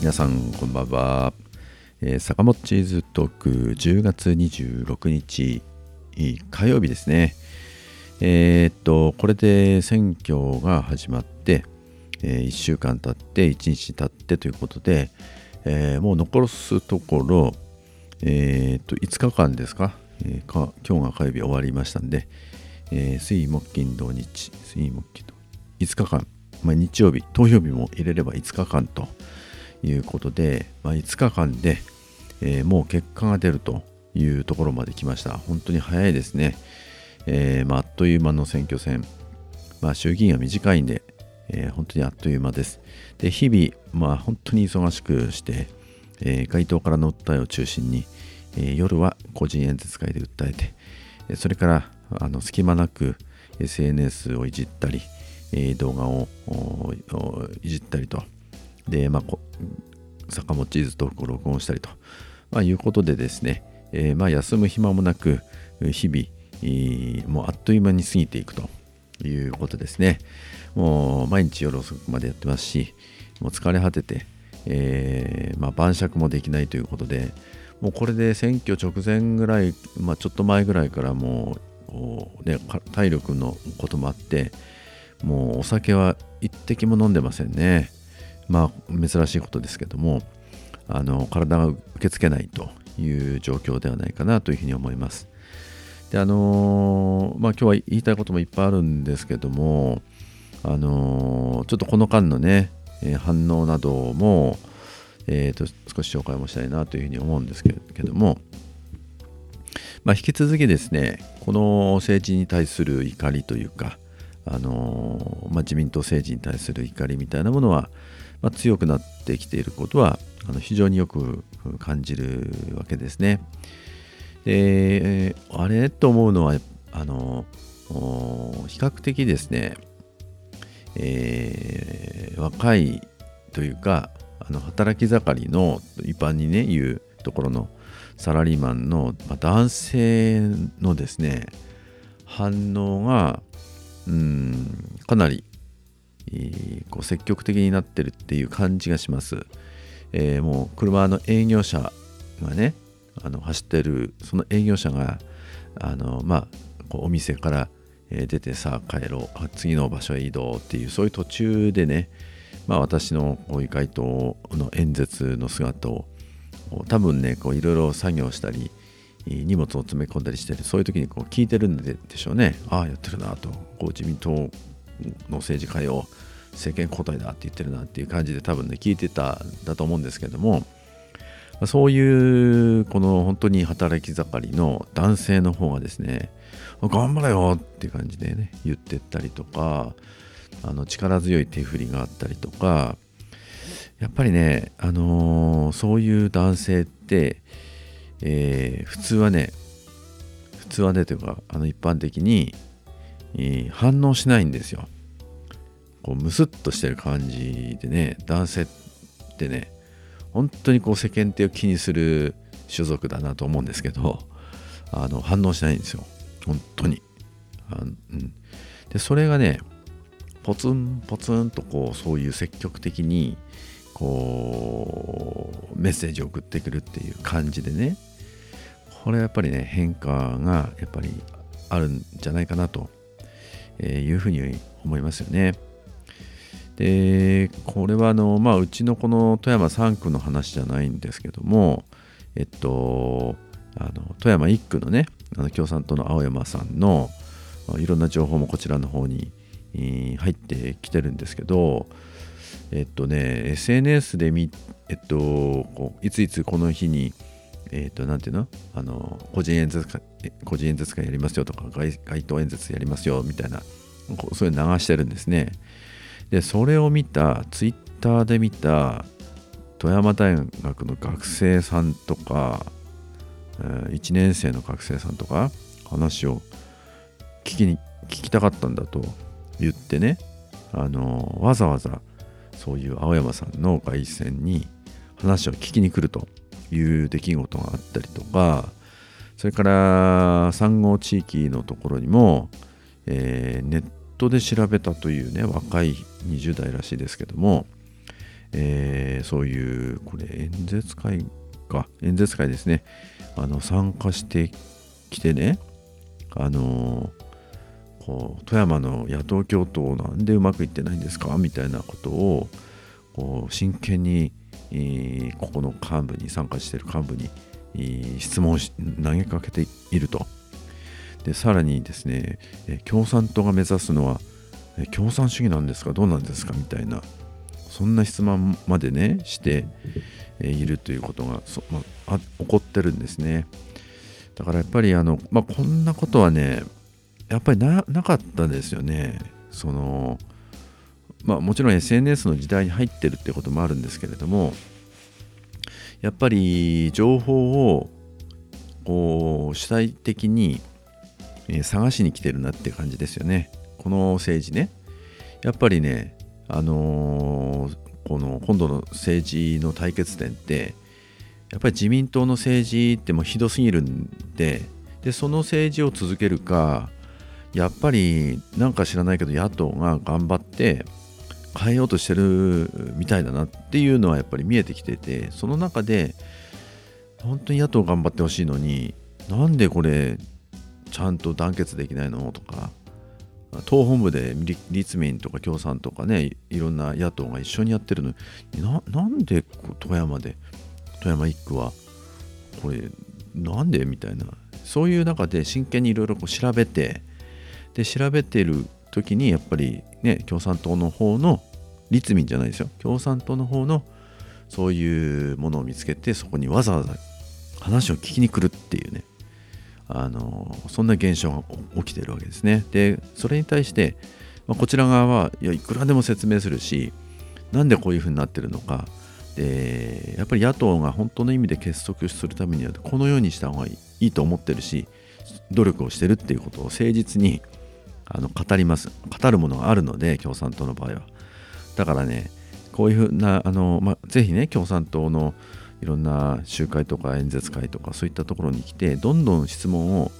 皆さんこんばんは、えー、坂本チーズトーク10月26日火曜日ですね。えー、っとこれで選挙が始まって、えー、1週間経って1日経ってということで、えー、もう残すところ、え、っと5日間ですか,、え、か今日が火曜日終わりましたんで、え、水木金土日水木金土5日間、まあ、日曜日投票日も入れれば5日間と。いうことで、まあ、5日間で、えー、もう結果が出るというところまで来ました。本当に早いですね。えー、まあ、あっという間の選挙戦。まあ、衆議院は短いんで、えー、本当にあっという間です。で、日々、まあ、本当に忙しくして、え、街頭からの訴えを中心に、え夜は個人演説会で訴えて、それからあの隙間なく SNS をいじったり、え動画をいじったりと、で、まあ、坂本チーズトークを録音したりと、まあ、いうことでですね、えー、まあ休む暇もなく、日々、もうあっという間に過ぎていくということですね。もう毎日夜遅くまでやってますし、もう疲れ果てて、えー、まあ、晩酌もできないということで、もうこれで選挙直前ぐらい、まあ、ちょっと前ぐらいからもう、ね、体力のこともあって、もうお酒は一滴も飲んでませんね。まあ珍しいことですけどもあの体が受け付けないという状況ではないかなというふうに思います。であのまあ今日は言いたいこともいっぱいあるんですけどもあのちょっとこの間のね、えー、反応なども、えーと、少し紹介もしたいなというふうに思うんですけども、まあ、引き続きですねこの政治に対する怒りというかあの、まあ、自民党政治に対する怒りみたいなものは、まあ、強くなってきていることはあの非常によく感じるわけですね。であれと思うのはあの比較的ですね、えー、若いというかあの働き盛りの一般にね言うところのサラリーマンの、まあ、男性のですね反応がうんかなりこう積極的になってるっていう感じがします。えー、もう車の営業者がねあの走ってるその営業者があのまあこうお店から出てさあ帰ろう次の場所へ移動っていうそういう途中でねまあ私のこういう回答の演説の姿を多分ねこういろいろ作業したり荷物を詰め込んだりしてるそういう時にこう聞いてるんでしょうねああやってるなとこう自民党の政治家よ政権交代だって言ってるなっていう感じで多分ね聞いてたんだと思うんですけどもそういうこの本当に働き盛りの男性の方がですね頑張れよって感じでね言ってったりとかあの力強い手振りがあったりとかやっぱりね、あの、そういう男性って、え、普通はね普通はねというかあの一般的に、反応しないんですよ。こうムスッとしてる感じでね男性ってね本当にこう世間体を気にする種族だなと思うんですけどあの反応しないんですよ。本当に。あ、うん、でそれがねポツンポツンとこうそういう積極的にこうメッセージを送ってくるっていう感じでねこれはやっぱりね変化がやっぱりあるんじゃないかなというふうに思いますよね。でこれはあの、まあ、うちのこの富山3区の話じゃないんですけどもえっとあの富山1区のねあの共産党の青山さんのいろんな情報もこちらの方に入ってきてるんですけどえっとね SNS で見えっとこういついつこの日にえっ、と、なんていうの？あの、個人演説会、個人演説会やりますよとか、街頭演説やりますよみたいな、そういう流してるんですね。でそれを見たツイッターで見た富山大学の学生さんとか、1年生の学生さんとか話を聞きに聞きたかったんだと言ってねあのわざわざそういう青山さんの凱旋に話を聞きに来るという出来事があったりとかそれから産後地域のところにも、えー、ネットで調べたというね若い20代らしいですけども、えー、そういうこれ演説会か。演説会ですね。あの参加してきてねあのこう富山の野党共闘なんでうまくいってないんですか？みたいなことをこう真剣に、えー、ここの幹部に参加している幹部に、質問を投げかけていると。でさらにですね、共産党が目指すのは、共産主義なんですか？どうなんですか？みたいなそんな質問までねしているということがまあ、起こってるんですね。だからやっぱりあの、まあ、こんなことはねやっぱりなかったですよね。そのまあもちろん SNS の時代に入ってるってこともあるんですけれどもやっぱり情報をこう主体的に探しに来てるなって感じですよね。この政治ね。やっぱりねあのー、この今度の政治の対決点ってやっぱり自民党の政治ってもうひどすぎるんででその政治を続けるかやっぱりなんか知らないけど野党が頑張って変えようとしてるみたいだなっていうのはやっぱり見えてきててその中で本当に野党頑張ってほしいのになんでこれちゃんと団結できないのとか党本部で立民とか共産とかねいろんな野党が一緒にやってるのになんで富山で富山一区はこれなんでみたいなそういう中で真剣にいろいろ調べてで調べてる時にやっぱりね共産党の方の立民じゃないですよ。共産党の方のそういうものを見つけてそこにわざわざ話を聞きに来るっていうね。あのそんな現象が起きてるわけですね。でそれに対して、ま、こちら側はいやいくらでも説明するしなんでこういうふうになってるのか。でやっぱり野党が本当の意味で結束するためにはこのようにした方がいいと思ってるし努力をしてるっていうことを誠実にあの語ります。語るものがあるので共産党の場合は。だからねこういうふうなあの、まあ、ぜひね共産党のいろんな集会とか演説会とかそういったところに来てどんどん質問を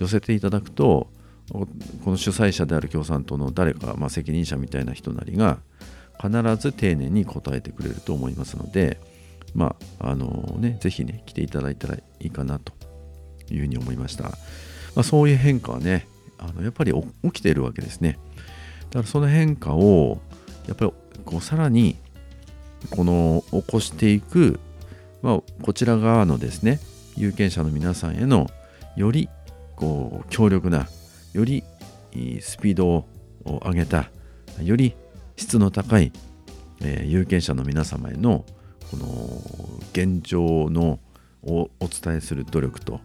寄せていただくとこの主催者である共産党の誰か、まあ、責任者みたいな人なりが必ず丁寧に答えてくれると思いますのでまああのねぜひね来ていただいたらいいかなというふうに思いました、まあ、そういう変化はねあのやっぱり起きているわけですね。だからその変化をやっぱりこうさらにこの起こしていくまあ、こちら側のですね有権者の皆さんへのよりこう強力なよりスピードを上げたより質の高い、えー、有権者の皆様へのこの現状のをお伝えする努力と。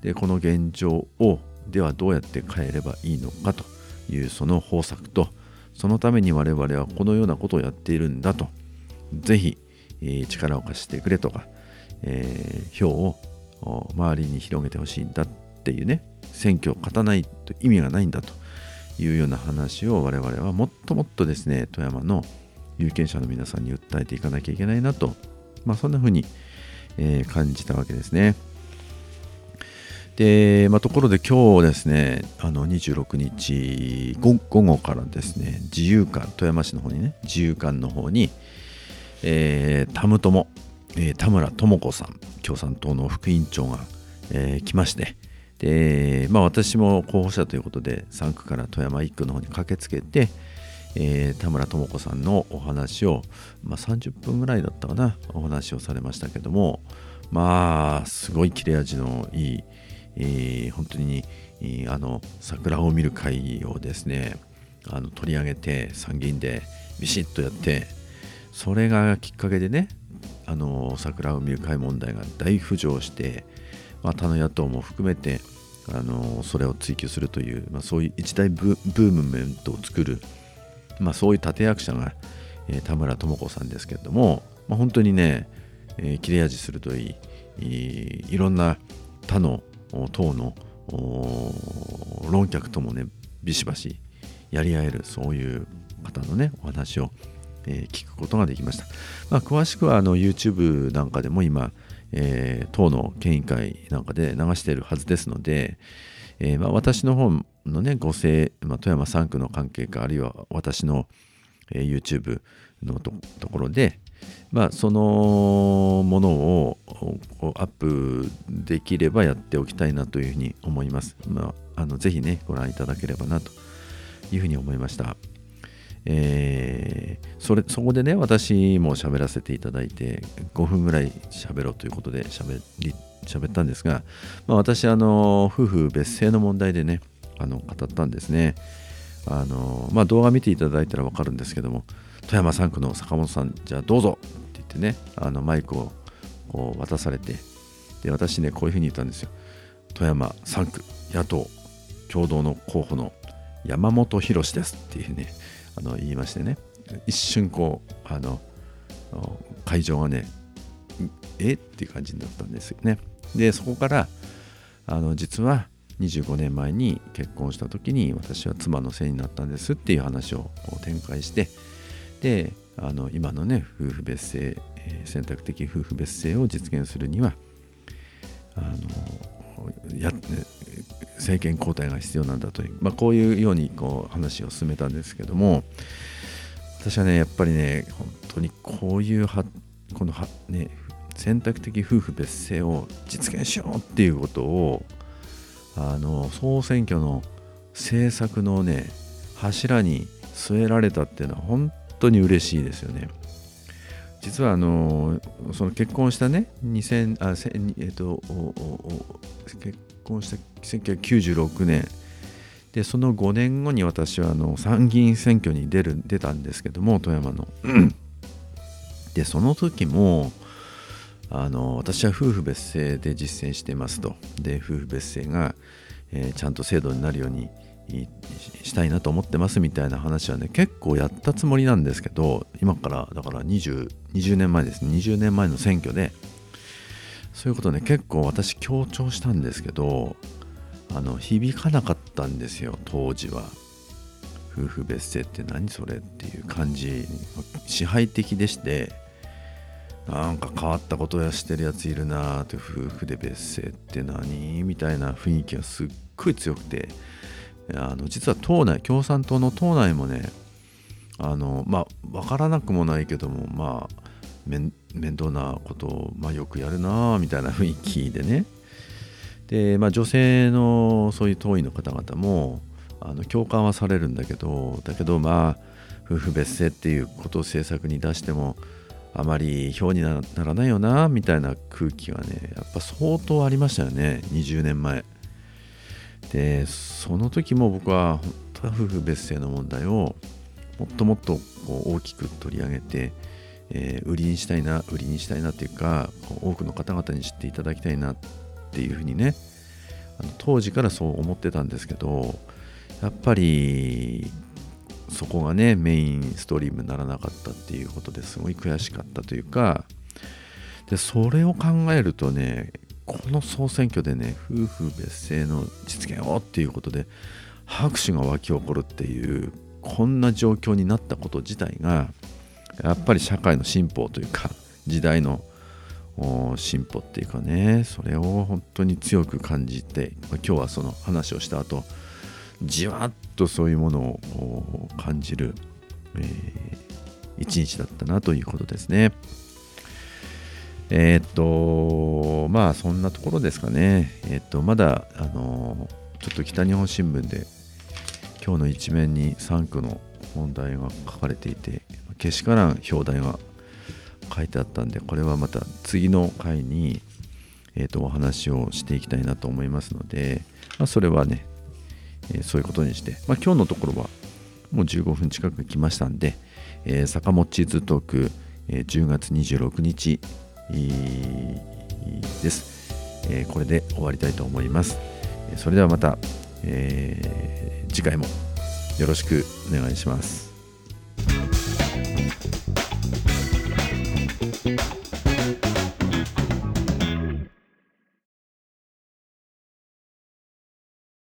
でこの現状をではどうやって変えればいいのかというその方策とそのために我々はこのようなことをやっているんだと。ぜひ、えー、力を貸してくれとかえー、票を周りに広げてほしいんだっていうね選挙を勝たないと意味がないんだと。いうような話を我々はもっともっとですね富山の有権者の皆さんに訴えていかなきゃいけないなと、まあ、そんな風に、えー、感じたわけですね。で、まあ、ところで今日ですね、あの26日午後からですね、自由館、富山市の方にね、自由館の方に、えー、タムトモ、えー、田村智子さん共産党の副委員長が、えー、来ましてで、まあ、私も候補者ということで3区から富山1区の方に駆けつけて、えー、田村智子さんのお話を、まあ、30分ぐらいだったかなお話をされましたけどもまあすごい切れ味のいい、え、本当にあの桜を見る会をですねあの取り上げて参議院でビシッとやってそれがきっかけでねあの桜を見る会問題が大浮上して、まあ、他の野党も含めてあのそれを追求するという、まあ、そういう一大ブームメントを作る、まあ、そういう立役者が、えー、田村智子さんですけれども、まあ、本当にね、えー、切れ味鋭いいいろんな他の党の論客ともねビシバシやり合えるそういう方のねお話をえー、聞くことができました。まあ、詳しくはあの YouTube なんかでも今、えー、党の県議会なんかで流しているはずですので、えー、まあ、私の方のね、ご姓、まあ、富山3区の関係か、あるいは私の、えー、YouTube のところで、まあそのものをアップできればやっておきたいなというふうに思います。まあ、あのぜひねご覧いただければなというふうに思いました。えー、それそこでね私も喋らせていただいて5分ぐらい喋ろうということで喋り喋ったんですが、まあ、私あの夫婦別姓の問題でねあの語ったんですねあの、まあ、動画見ていただいたら分かるんですけども富山3区の坂本さんじゃあどうぞって言ってねあのマイクを渡されてで私ねこういうふうに言ったんですよ。富山3区野党共同の候補の山本博ですっていうねあの言いましてね。一瞬こうあの会場がねえ？っていう感じになったんですよね。でそこからあの実は25年前に結婚した時に私は妻のせいになったんですっていう話を展開してであの今のね夫婦別姓選択的夫婦別姓を実現するにはあのや政権交代が必要なんだという、まあ、こういうようにこう話を進めたんですけども私はねやっぱりね本当にこういうはこのは、ね、選択的夫婦別姓を実現しようっていうことをあの総選挙の政策のね柱に据えられたっていうのは本当に嬉しいですよね。実はあのその結婚したね2000あえっと結婚した1996年でその5年後に私はあの参議院選挙に出る出たんですけども富山の。でその時もあの私は夫婦別姓で実践してますとで夫婦別姓が、えー、ちゃんと制度になるようにしたいなと思ってますみたいな話はね結構やったつもりなんですけど今からだから 20, 20年前です。ね20年前の選挙でそういうことね結構私強調したんですけどあの響かなかったんですよ当時は。夫婦別姓って何それっていう感じ支配的でしてなんか変わったことやしてるやついるなーって夫婦で別姓って何みたいな雰囲気がすっごい強くてあの実は党内共産党の党内もねあのまあ分からなくもないけどもまあ面倒なことを、まあ、よくやるなみたいな雰囲気でね。で、まあ、女性のそういう党員の方々もあの共感はされるんだけどだけどまあ夫婦別姓っていうことを政策に出してもあまり票にならないよなみたいな空気がねやっぱ相当ありましたよね20年前。でその時も僕は本当は夫婦別姓の問題をもっともっとこう大きく取り上げて、えー、売りにしたいな売りにしたいなっていうか多くの方々に知っていただきたいなっていうふうにねあの当時からそう思ってたんですけどやっぱりそこがねメインストリームにならなかったっていうことですごい悔しかったというかでそれを考えるとねこの総選挙でね夫婦別姓の実現をっていうことで拍手が沸き起こるっていうこんな状況になったこと自体がやっぱり社会の進歩というか時代の進歩っていうかねそれを本当に強く感じて今日はその話をした後じわっとそういうものを感じる、えー、一日だったなということですね。えー、っと、まあそんなところですかね。えー、っと、まだ、あのちょっと北日本新聞で今日の一面に3区の問題が書かれていて、けしからん表題が書いてあったんで、これはまた次の回に、えー、とお話をしていきたいなと思いますので、まあ、それはね、え、そういうことにして、まあ、今日のところはもう15分近く来ましたんで、えー、坂本チーズトーク、えー、10月26日です、え、これで終わりたいと思います。それではまた、えー、次回もよろしくお願いします。